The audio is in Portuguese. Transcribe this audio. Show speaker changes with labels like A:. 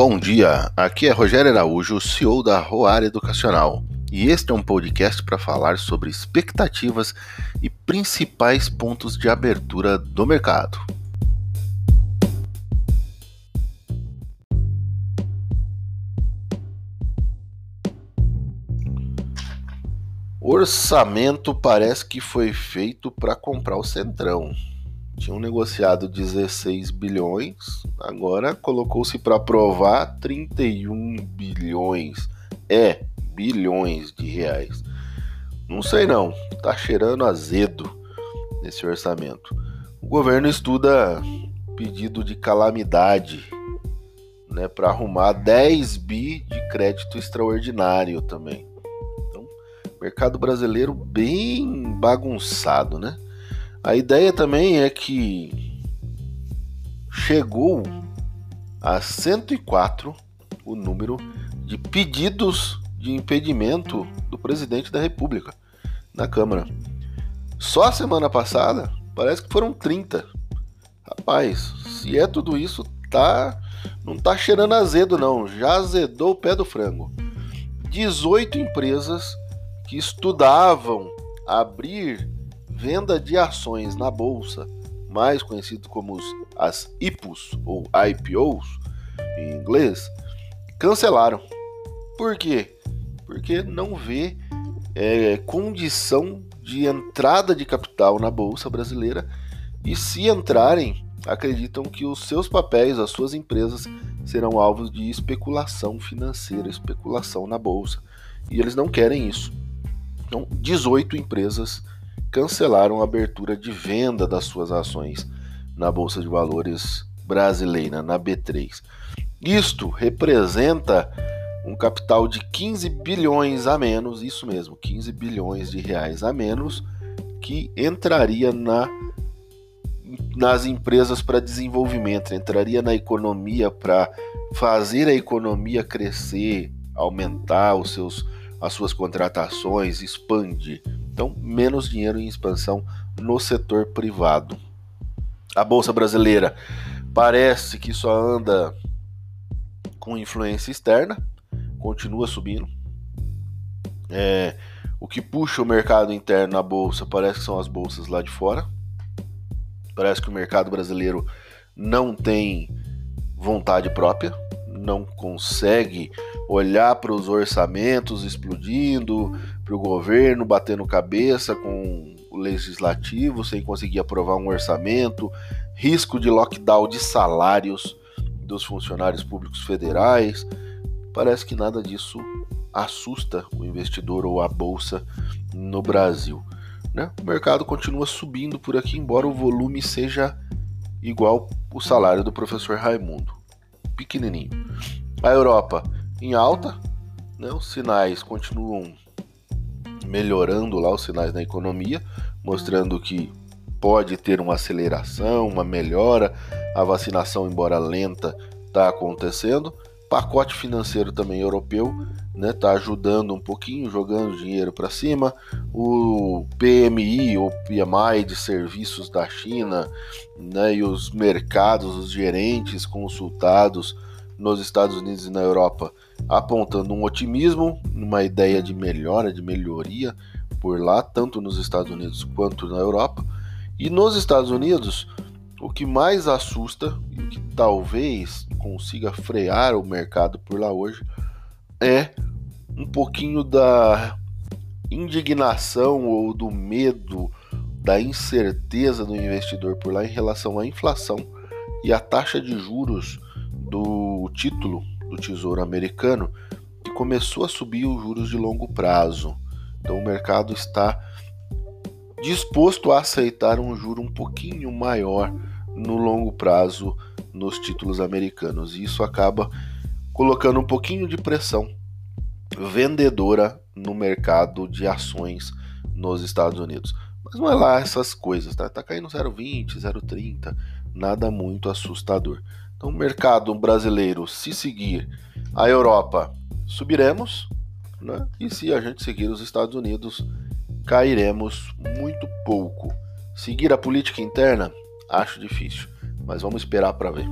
A: Bom dia, aqui é Rogério Araújo, CEO da Roar Educacional, e este é um podcast para falar sobre expectativas e principais pontos de abertura do mercado. Orçamento parece que foi feito para comprar o Centrão tinham negociado 16 bilhões, agora colocou-se para aprovar 31 bilhões. É, bilhões de reais. Não sei não, tá cheirando azedo nesse orçamento. O governo estuda pedido de calamidade, né, para arrumar 10 bi de crédito extraordinário também. Então, mercado brasileiro bem bagunçado, né? A ideia também é que chegou a 104 o número de pedidos de impedimento do presidente da República na Câmara. Só a semana passada parece que foram 30. Rapaz, se é tudo isso, tá não tá cheirando azedo não, já azedou o pé do frango. 18 empresas que estudavam abrir venda de ações na bolsa, mais conhecido como as IPOs ou IPOs em inglês, cancelaram. Por quê? Porque não vê é, condição de entrada de capital na bolsa brasileira e se entrarem, acreditam que os seus papéis, as suas empresas serão alvos de especulação financeira, especulação na bolsa. E eles não querem isso. Então, 18 empresas cancelaram a abertura de venda das suas ações na Bolsa de Valores brasileira, na B3. Isto representa um capital de 15 bilhões a menos, isso mesmo, 15 bilhões de reais a menos, que entraria na, nas empresas para desenvolvimento, entraria na economia para fazer a economia crescer, aumentar os seus, as suas contratações, expandir. Então, menos dinheiro em expansão no setor privado. A bolsa brasileira parece que só anda com influência externa, continua subindo. É, o que puxa o mercado interno na bolsa parece que são as bolsas lá de fora. Parece que o mercado brasileiro não tem vontade própria, não consegue olhar para os orçamentos explodindo, para o governo batendo cabeça com o legislativo sem conseguir aprovar um orçamento, risco de lockdown de salários dos funcionários públicos federais. Parece que nada disso assusta o investidor ou a bolsa no Brasil. Né? O mercado continua subindo por aqui, embora o volume seja igual o salário do professor Raimundo, pequenininho. A Europa em alta, né? os sinais continuam melhorando lá os sinais na economia, mostrando que pode ter uma aceleração, uma melhora, a vacinação, embora lenta, está acontecendo. Pacote financeiro também europeu está né, tá ajudando um pouquinho, jogando dinheiro para cima. O PMI, ou PMI de serviços da China, né, e os mercados, os gerentes consultados nos Estados Unidos e na Europa, apontando um otimismo, uma ideia de melhora, de melhoria por lá, tanto nos Estados Unidos quanto na Europa. E nos Estados Unidos, o que mais assusta e o que talvez consiga frear o mercado por lá hoje é um pouquinho da indignação ou do medo, da incerteza do investidor por lá em relação à inflação e à taxa de juros do título do Tesouro Americano que começou a subir os juros de longo prazo. Então o mercado está disposto a aceitar um juro um pouquinho maior no longo prazo nos títulos americanos. E isso acaba colocando um pouquinho de pressão vendedora no mercado de ações nos Estados Unidos. Mas não é lá essas coisas, tá? Tá caindo 0,20, 0,30, nada muito assustador. Então, o mercado brasileiro, se seguir a Europa, subiremos, né? e se a gente seguir os Estados Unidos, cairemos muito pouco. Seguir a política interna, acho difícil, mas vamos esperar para ver.